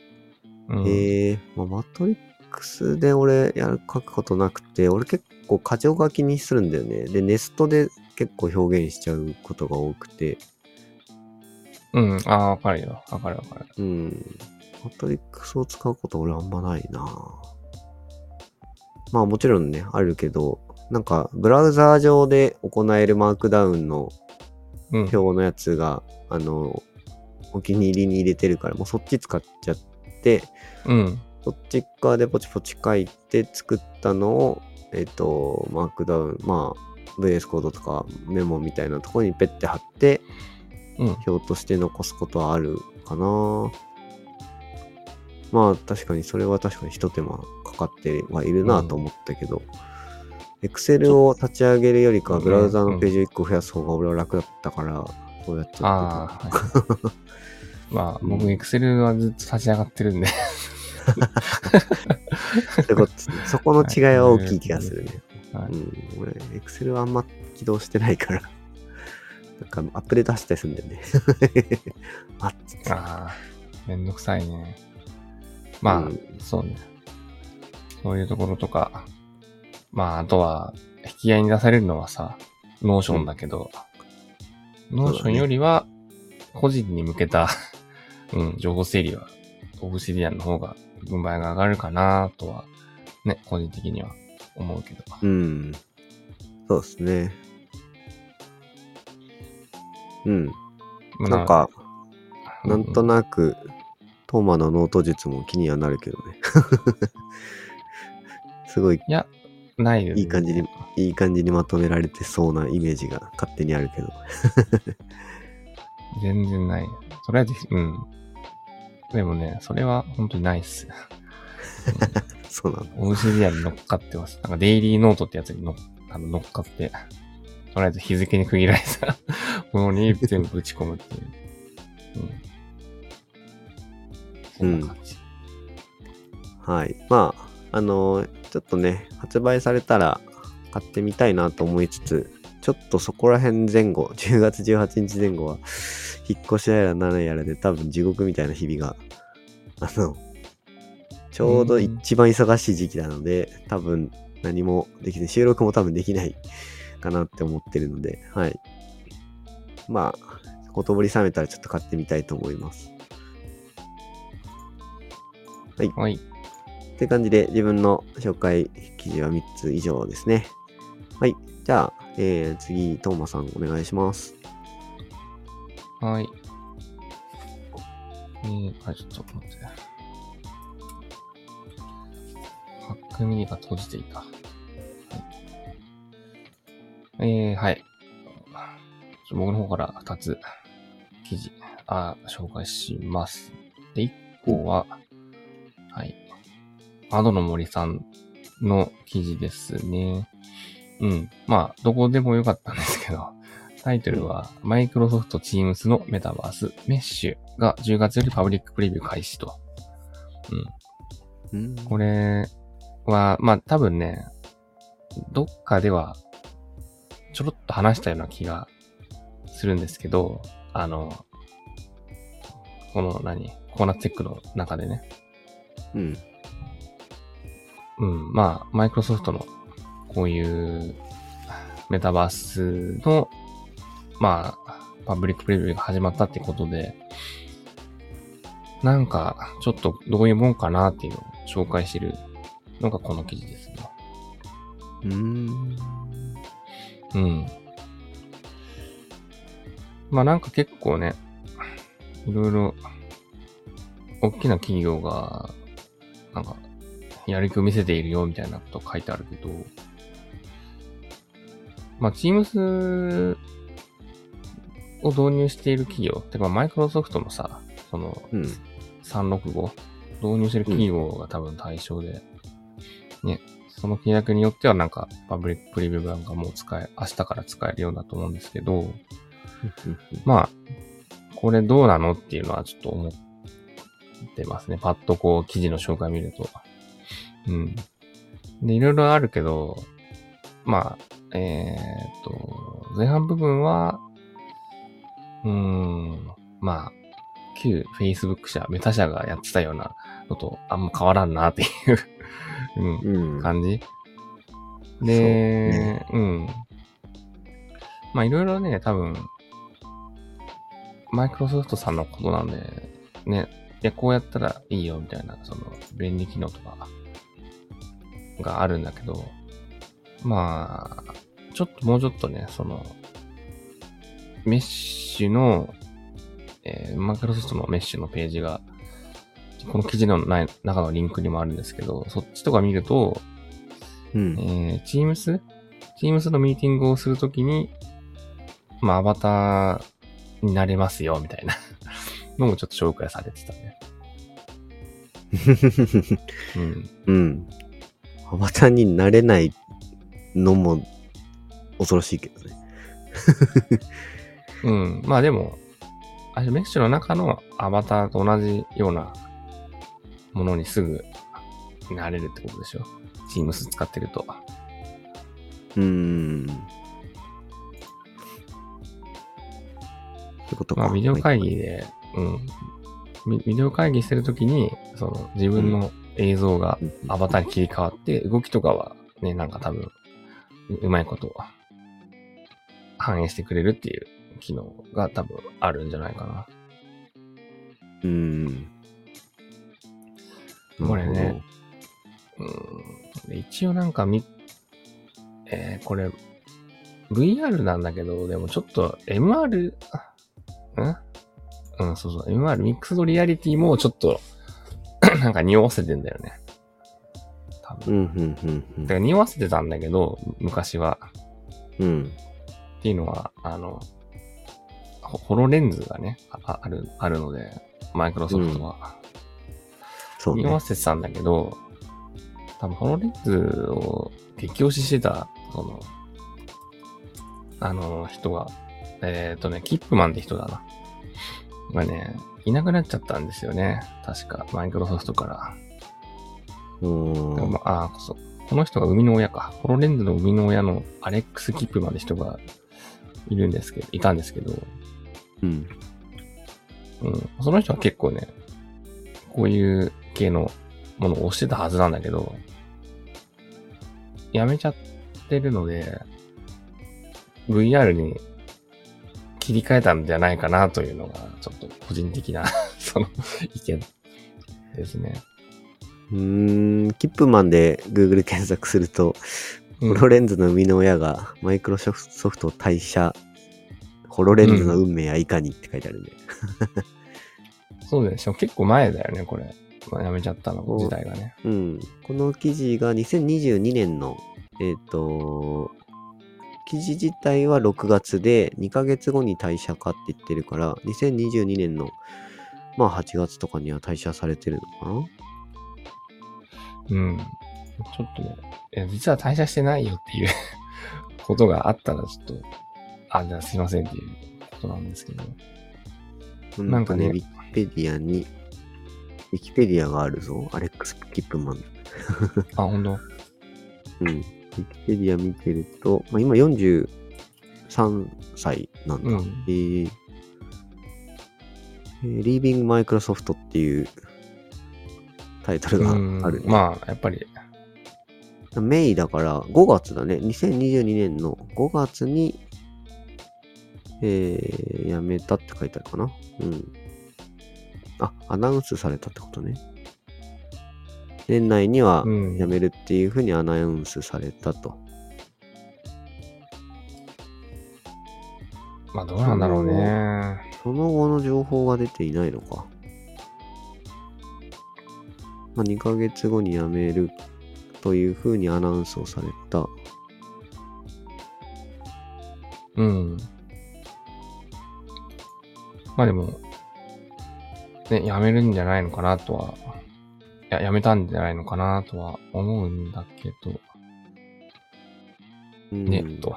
うん、へえ、まあ、マトリックスで俺やる書くことなくて、俺結構箇条書きにするんだよね。で、ネストで結構表現しちゃうことが多くて、うん、ああ、わかるよ。わかるわかる。うん。マトリックスを使うこと俺あんまないなまあもちろんね、あるけど、なんかブラウザー上で行えるマークダウンのうん。表のやつが、あの、お気に入りに入れてるから、もうそっち使っちゃって、うん。そっち側でポチポチ書いて作ったのを、えっ、と、マークダウン、まあ、VS コードとかメモみたいなところにペッて貼って、うん。表として残すことはあるかな。まあ、確かにそれは確かに一手間かかってはいるなと思ったけど、Excel を立ち上げるよりかは、ブラウザーのページを1個増やす方が俺は楽だったから、そうやっちゃああ、ってはい。まあ、僕、エクセルはずっと立ち上がってるんで。そこの違いは大きい気がするね。はいうん、俺、Excel はあんま起動してないから、なんかアップデートしたりするんだよね。[LAUGHS] あっつって。ああ、めんどくさいね。まあ、うんそうね。そういうところとか、まあ、あとは、引き合いに出されるのはさ、 Notion だけど、 Notion よりは、個人に向けた、[LAUGHS] うん、情報整理は、 Obsidian の方が、軍配が上がるかなとは、ね、個人的には思うけど。うん。そうですね。うん。まあなんか、うなんとなく、トーマのノート術も気にはなるけどね。[LAUGHS] すごいいや、ないですいい感じに、いい感じにまとめられてそうなイメージが勝手にあるけど。[LAUGHS] 全然ない。とりあえず、うん。でもね、それは本当にないっす。[LAUGHS] そうなの。オブシディアンに乗っかってます。なんかデイリーノートってやつに乗っあの乗っかって、とりあえず日付に区切られたものに全部打ち込むっていう。うん。そんな感じ。はい。まあ、あのーちょっとね、発売されたら買ってみたいなと思いつつ、ちょっとそこら辺前後、[LAUGHS] 10月18日前後は、引っ越しやら何やらで多分地獄みたいな日々が、あの、ちょうど一番忙しい時期なので、多分何もできない、収録も多分できないかなって思ってるので、はい。まあ、ほとぼり冷めたらちょっと買ってみたいと思います。はい。って感じで自分の紹介記事は3つ以上ですね。はい。じゃあ、えー、次、トーマさんお願いします。はい。えー、あ、ちょっと待って。ハックミニが閉じていた。はい。えー、はい。僕の方から2つ記事、あ、紹介します。で、1個は、はい。アドの森さんの記事ですね。うん。まあ、どこでもよかったんですけど、タイトルは、マイクロソフト Teams のメタバース、メッシュが10月よりパブリックプレビュー開始と。うん。うん。これは、まあ多分ね、どっかでは、ちょろっと話したような気がするんですけど、あの、この何ココナッツテックの中でね。うん。うん、まあ、マイクロソフトのこういうメタバースの、まあ、パブリックプレビューが始まったってことで、なんか、ちょっとどういうもんかなっていうのを紹介してるのがこの記事ですね。うーん。うん。まあなんか結構ね、いろいろ、大きな企業が、なんか、やる気を見せているよみたいなこと書いてあるけど、まあ Teams を導入している企業、てかマイクロソフトのさ、そのうん。365導入してる企業が多分対象で、ね、その契約によってはなんかパブリックプレビュー版がもう使え、明日から使えるようだと思うんですけど、[LAUGHS] まあ、これどうなのっていうのはちょっと思ってますね。パッとこう記事の紹介見ると。うん。で、いろいろあるけど、まあ、えーっと、前半部分は、うーん、まあ、旧 Facebook 社、メタ社がやってたようなのとあんま変わらんなっていう、[LAUGHS] うん、うん。感じ。そうでね、うん。まあいろいろね、多分、マイクロソフトさんのことなんで、ね、いや、こうやったらいいよみたいな、その、便利機能とか、があるんだけど、まあ、ちょっともうちょっとね、その、メッシュの、えーマイクロソフトのメッシュのページが、この記事のない中のリンクにもあるんですけど、そっちとか見ると、うん。えー、Teams? Teams のミーティングをするときに、まあ、アバターになれますよ、みたいなのもちょっと紹介されてたね。[LAUGHS] うん。うん。アバターになれないのも恐ろしいけどね。[LAUGHS] うん。まあでも、あれメッシュの中のアバターと同じようなものにすぐなれるってことでしょ ?Teams 使ってると。うーん。ってことか。まあ、ビデオ会議で、うん。ビビデオ会議してるときに、その、自分の映像がうんアバターに切り替わって、動きとかはね、なんか多分、ううまいこと反映してくれるっていう機能が多分あるんじゃないかな。うーん。これねうん。で一応なんかみ、えーこれ、VR なんだけど、でもちょっと MR、んうん、そうそう、MR、ミックスドリアリティもちょっと、[CLEARS THROAT] なんか匂わせてんだよね。多。分。うん、うん、うんだから匂わせてたんだけど、昔は。うん。うん。っていうのは、あの、ホホロレンズがね、あある、あるので、マイクロソフトは。そうね匂。わせてたんだけど、多分ホロレンズを激推ししてた、その、あの人が、えっ、とね、キップマンって人だな。がね、いなくなっちゃったんですよね。確か、マイクロソフトから。うーん。まあ、あそう。この人が生みの親か。ホロレンズの生みの親のアレックス・キップマンって人がいるんですけど、いたんですけど、うん。うん。その人は結構ね、こういう系のものを押してたはずなんだけど、やめちゃってるので、VR に切り替えたんじゃないかなというのが、ちょっと個人的な、[LAUGHS] その意見ですね。うーん。キップマンで Google 検索すると、うんホロレンズの生みの親がマイクロソフト退社、ホロレンズの運命はいかにって書いてあるんで。[LAUGHS] そうでしょ。結構前だよね、これ。まあ、やめちゃったの、時代がね。うん。この記事が2022年の、えっ、と、記事自体は6月で2ヶ月後に退社かって言ってるから、2022年の、まあ8月とかには退社されてるのかな？うん。ちょっとね、いや実は退社してないよっていう [LAUGHS] ことがあったらちょっとあ、じゃあすいませんっていうことなんですけど。ななんんかねかね、ウィキペディアに、ウィキペディアがあるぞ。アレックス・キップマン。あ、ほんとうん。ウィキペディア見てると、まあ、今43歳なんだ。うんえーえー、Leaving Microsoft っていうタイトルがある、ねうんまあ、やっぱり、メイだから5月だね。2022年の5月に、えー、辞めたって書いてあるかな。うん。あ、アナウンスされたってことね。年内にはうん辞めるっていうふうにアナウンスされたと。まあどうなんだろうね。その後の情報が出ていないのか。まあ、2ヶ月後に辞めるというふうにアナウンスをされた。うん。まあでも、ね、やめるんじゃないのかなとは、いや、やめたんじゃないのかなとは思うんだけど、うんね、と。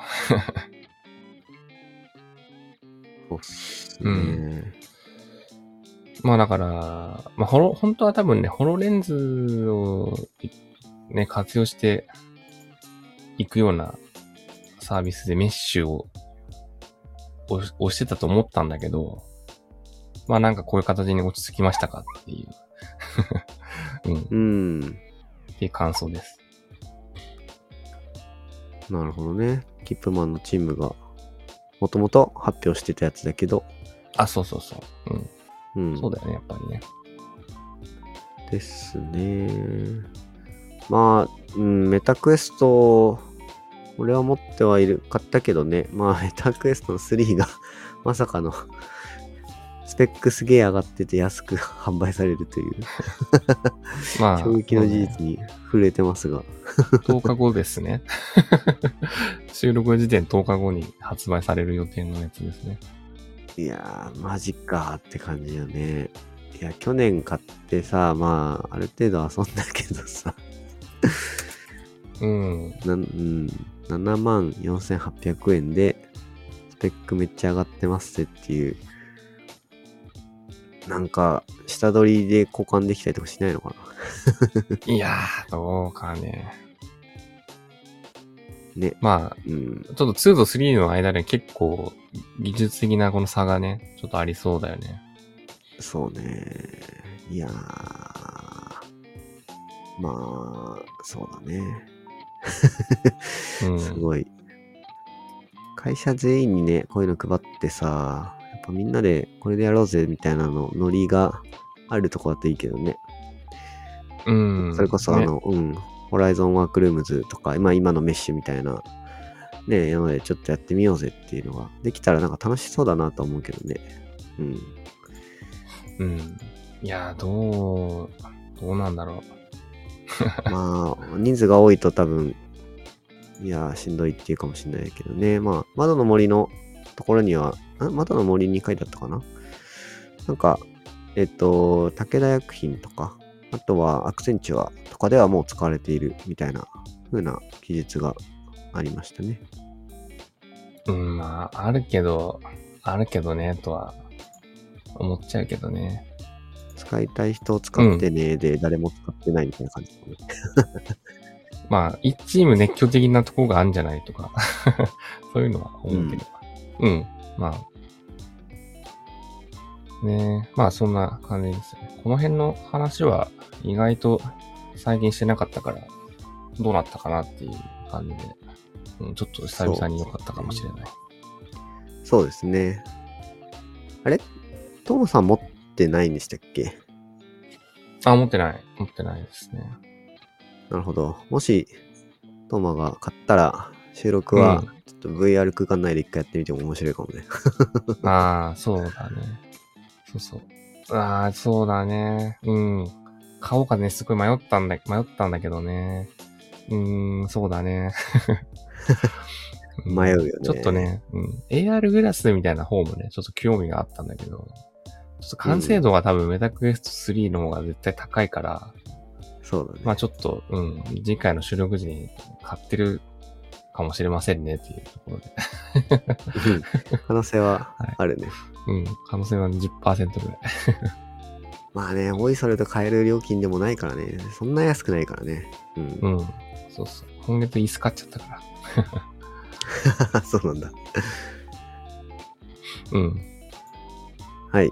そうっすうね。まあだから、まあ、ホロ、本当は多分ね、ホロレンズをね、活用していくようなサービスでメッシュを押してたと思ったんだけど、まあなんかこういう形に落ち着きましたかっていう、うん、っうん。ていう感想です。なるほどね。キップマンのチームが、もともと発表してたやつだけど、あ、そうそうそう。うん。うん。そうだよね、やっぱりね。ですね。まあ、うん、メタクエスト、俺は持ってはいる、買ったけどね。まあ、メタクエストの3が、まさかの、スペックすげえ上がってて安く [LAUGHS] 販売されるという、まあ、衝撃の事実に触れてますが。10日後ですね。[LAUGHS] 収録時点10日後に発売される予定のやつですね。いやー、マジかって感じよね。いや、去年買ってさ、まあ、ある程度遊んだけどさ、うん。うん、7万4800円で、スペックめっちゃ上がってますってっていう、なんか、下取りで交換できたりとかしないのか [LAUGHS] いやー、どうかね。なね。まあ、うん。ちょっと2と3の間で結構技術的なこの差がね、ちょっとありそうだよね。そうね。いやー。まあ、そうだね。うん。[LAUGHS] すごい。会社全員にね、こういうの配ってさ、ぱみんなでこれでやろうぜみたいなの、ノリがあるとこだといいけどね。うん。それこそあねの、うん、ホライゾンワークルームズとか、まあ今のメッシュみたいな、ね、なのでちょっとやってみようぜっていうのができたらなんか楽しそうだなと思うけどね。うん。うん。いやー、どう、どうなんだろ [LAUGHS] まあ、人数が多いと多分、いや、しんどいっていうかもしれないけどね。まあ、窓の森のところには、ん窓の森に書いてあったかな？なんか、えっと、武田薬品とか、あとはアクセンチュアとかではもう使われているみたいな風な記述がありましたね。う。うん、まあ、あるけど、あるけどね、とは思っちゃうけどね。使いたい人を使ってね、で、誰も使ってないみたいな感じだね。[LAUGHS] まあ、一チーム熱狂的なところがあるんじゃないとか、[LAUGHS] そういうのは思うけど。うん、まあ。ねえ、まあそんな感じですよね。この辺の話は意外と再現してなかったから、どうなったかなっていう感じで、うん、ちょっと久々に良かったかもしれない。そうですね。あれ？トモさん持ってないんでしたっけ？あ、持ってない。持ってないですね。なるほど。もし、トマが買ったら、収録はうん、ちょっと VR 空間内で一回やってみても面白いかもね。[LAUGHS] ああ、そうだね。そうそう。ああ、そうだね。うん。買おうかね、すごい迷ったんだ、迷ったんだけどね。うーん、そうだね。[LAUGHS] うん迷うよねちょっとね、うん。AR グラスみたいな方もね、ちょっと興味があったんだけど、ちょっと完成度が多分メタクエスト3の方が絶対高いから、そうだね。まあちょっと、うん、次回の収録時に買ってるかもしれませんねっていうところで。うん可能性ははいあるね。うん。可能性は10%ぐらい。まあね、おいそれと買える料金でもないからね。そんな安くないからね。うん。うん。そうそう。今月椅子買っちゃったから。[LAUGHS] そうなんだ。うん。はい。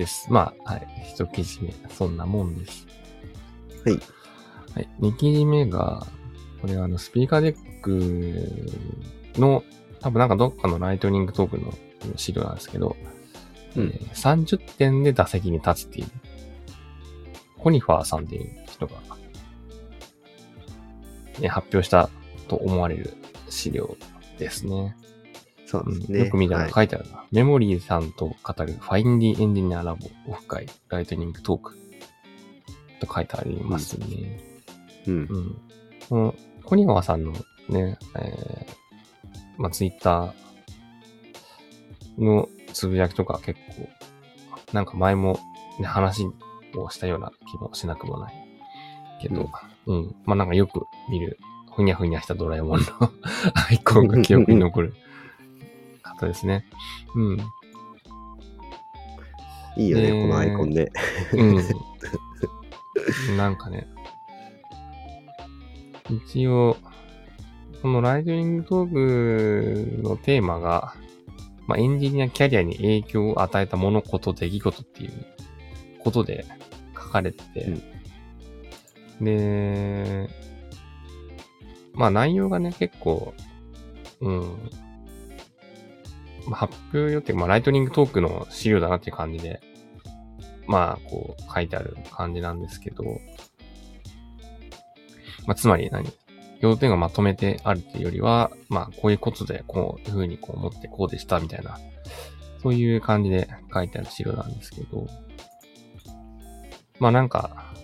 です。まあ、はい。一記事目。そんなもんです。はい。はい。二記事目が、これはあの、スピーカーデックの、多分なんかどっかのライトニングトークの資料なんですけど、うんえー30点で打席に立つっていう、コニファーさんっていう人が、ね、発表したと思われる資料ですね。そうですね。うんよく見たはいら書いてあるな。メモリーさんと語るファインディエンジニアラボオフ会ライトニングトークと書いてありますね。うんう。ん。このコニガワさんのね、えー、まあ、ツイッターのつぶやきとか結構、なんか前もね、話をしたような気もしなくもない。けど、うん。まあ、なんかよく見る、ふにゃふにゃしたドラえもんの [LAUGHS] アイコンが記憶に残る方ですね。うん。いいよね、ねこのアイコンで。うん。[LAUGHS] なんかね、一応、このライトニングトークのテーマが、まあ、エンジニアキャリアに影響を与えたもの、こと、出来事っていうことで書かれてて、で、まあ内容がね、結構、うん、まあ、発表予定、まあライトニングトークの資料だなっていう感じで、まあ、こう、書いてある感じなんですけど、まあ、つまり何？要点がまとめてあるっていうよりは、まあ、こういうことで、こういう風にこう思ってこうでした、みたいな、そういう感じで書いてある資料なんですけど、まあなんか、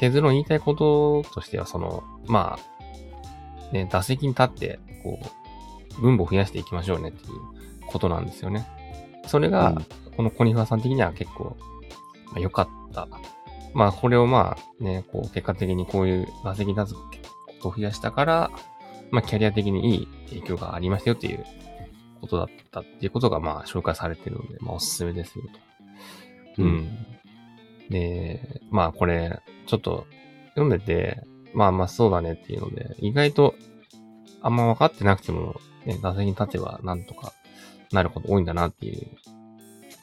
結論言いたいこととしては、その、まあ、ね、打席に立って、こう、分母を増やしていきましょうねっていうことなんですよね。それが、うんこのコニファーさん的には結構、まあ、良かった。まあ、これをまあね、こう、結果的にこういう打席に立つことを増やしたから、まあ、キャリア的にいい影響がありましたよっていうことだったっていうことが、まあ、紹介されてるので、まあ、おすすめですよと。ううんん。で、まあ、これ、ちょっと、読んでて、まあまあ、そうだねっていうので、意外と、あんま分かってなくても、ね、打席に立てばなんとかなること多いんだなっていう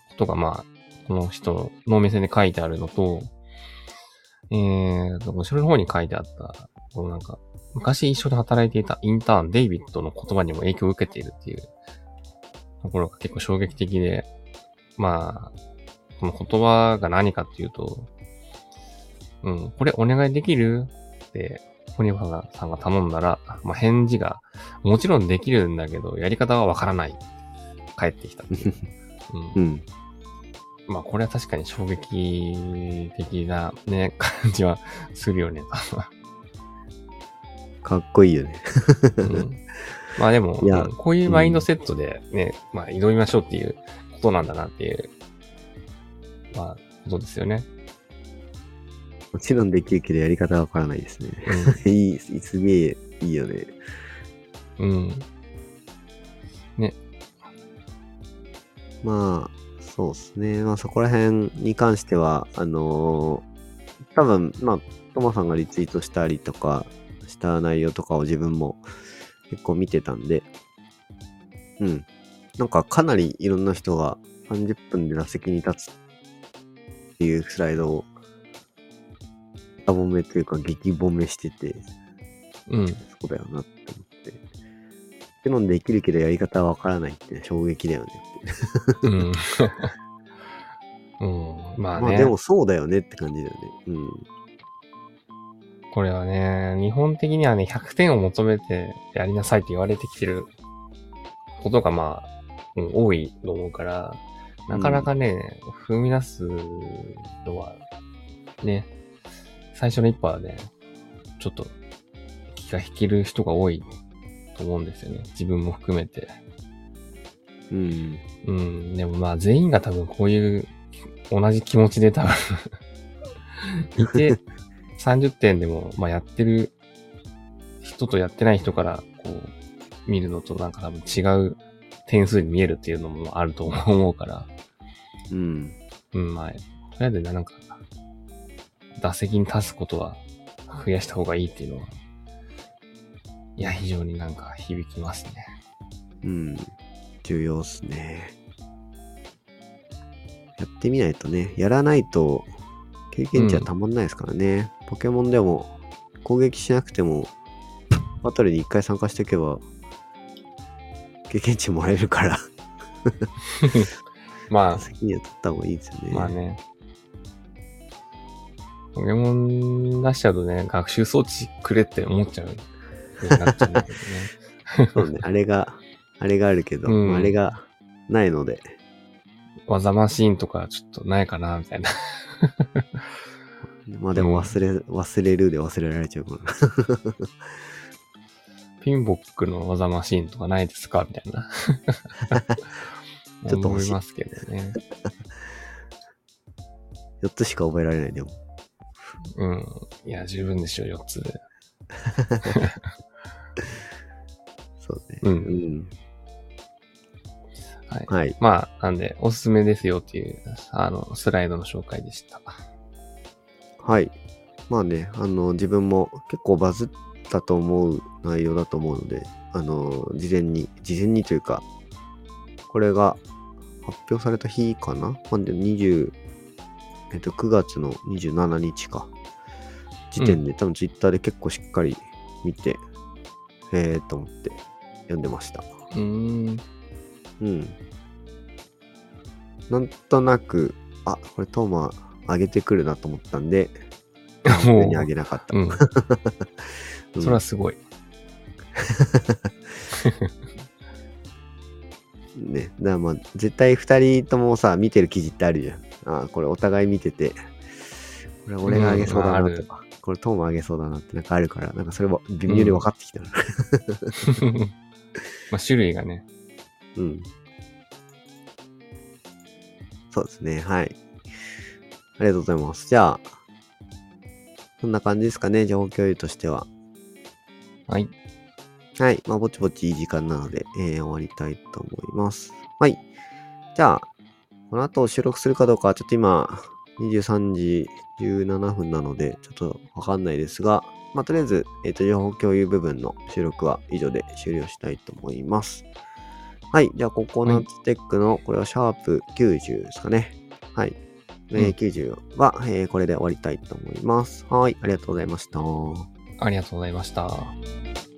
ことが、まあ、この人の目線で書いてあるのと、えーと、後ろの方に書いてあった、このなんか、昔一緒に働いていたインターン、デイビッドの言葉にも影響を受けているっていうところが結構衝撃的で、まあ、この言葉が何かっていうと、うん、これお願いできるって、ホニファーさんが頼んだら、まあ、返事が、もちろんできるんだけど、やり方はわからない。返ってきた。[LAUGHS] うんうん。まあこれは確かに衝撃的なね、感じはするよね。[LAUGHS] かっこいいよね。うんまあでも、こういうマインドセットでね、まあ挑みましょうっていうことなんだなっていう、まあ、ことですよね。もちろんできるけどやり方はわからないですね。[LAUGHS] いい、すげえいいよね。うん。うん。まあ、そうですね。まあそこら辺に関しては、あのー多分、まあ、トマさんがリツイートしたりとかした内容とかを自分も結構見てたんで、うん。なんかかなりいろんな人が30分で打席に立つっていうスライドを、ダボめというか激褒めしてて、うん。そうだよなって。ってのできるけどやり方はわからないって衝撃だよねって。うん。[LAUGHS] うん。まあね。まあでもそうだよねって感じだよね。うん。これはね、日本的にはね、100点を求めてやりなさいって言われてきてることがまあ、うん、多いと思うから、なかなかね、踏み出すのは、ね、最初の一歩はね、ちょっと気が引ける人が多いと思うんですよね。自分も含めて。うん。うん、でもまあ全員が多分こういう同じ気持ちで多分 [LAUGHS] いて、30点でもまあやってる人とやってない人からこう見るのとなんか多分違う点数に見えるっていうのもあると思うから、うん。うん、まあ、とりあえずねなんか、打席に立つことは増やした方がいいっていうのは、いや、非常になんか響きますね。うん。重要っすね。やってみないとね、やらないと経験値はたまんないですからね。ポケモンでも攻撃しなくても、バトルに一回参加しておけば、経験値もらえるから、[LAUGHS] まあ、責任は取った方がいいですよね。まあね。ポケモン出しちゃうとね、学習装置くれって思っちゃうになっちゃうんだけどね。[LAUGHS] そうね、あれが、あれがあるけど、うんあれがないので、技マシーンとかちょっとないかな、みたいな。[LAUGHS] まあでも忘れ、忘れるで忘れられちゃうから。[LAUGHS] ピンボックの技マシーンとかないですかみたいな。ちょっと欲しい思いますけどね。4つしか覚えられない、でも。うん。いや、十分でしょ、4つで。[LAUGHS] そうね。うんうん。はい。はい。まあ、なんで、おすすめですよっていう、あの、スライドの紹介でした。はい。まあね、あの、自分も結構バズったと思う内容だと思うので、あの、事前に、事前にというか、これが発表された日かな？まあ、で20、えっと、9月の27日か。時点で、多分ツイッターで結構しっかり見て、えーと思って読んでました。うーん。うん。なんとなく、あ、これトーマ上げてくるなと思ったんで、上に上げなかった。うん。う [LAUGHS] んそれはすごい。[LAUGHS] ね。だからまあ、絶対二人ともさ、見てる記事ってあるじゃん。あこれお互い見てて、これ俺が上げそうだなとか、これトーマ上げそうだなってなんかあるから、なんかそれは微妙に分かってきたな。[LAUGHS] まあ、種類がね。うん。そうですね。はい。ありがとうございます。じゃあ、そんな感じですかね、情報共有としては。はい。はい。まあ、ぼちぼちいい時間なので、えー終わりたいと思います。はい。じゃあ、この後収録するかどうかは、ちょっと今、23時17分なので、ちょっとわかんないですが、まあ、とりあえず、えっ、と、情報共有部分の収録は以上で終了したいと思います。はい。じゃあ、ココナッツテックの、これはシャープ90ですかね。はい。えーうん90は、えーこれで終わりたいと思います。はい。ありがとうございました。ありがとうございました。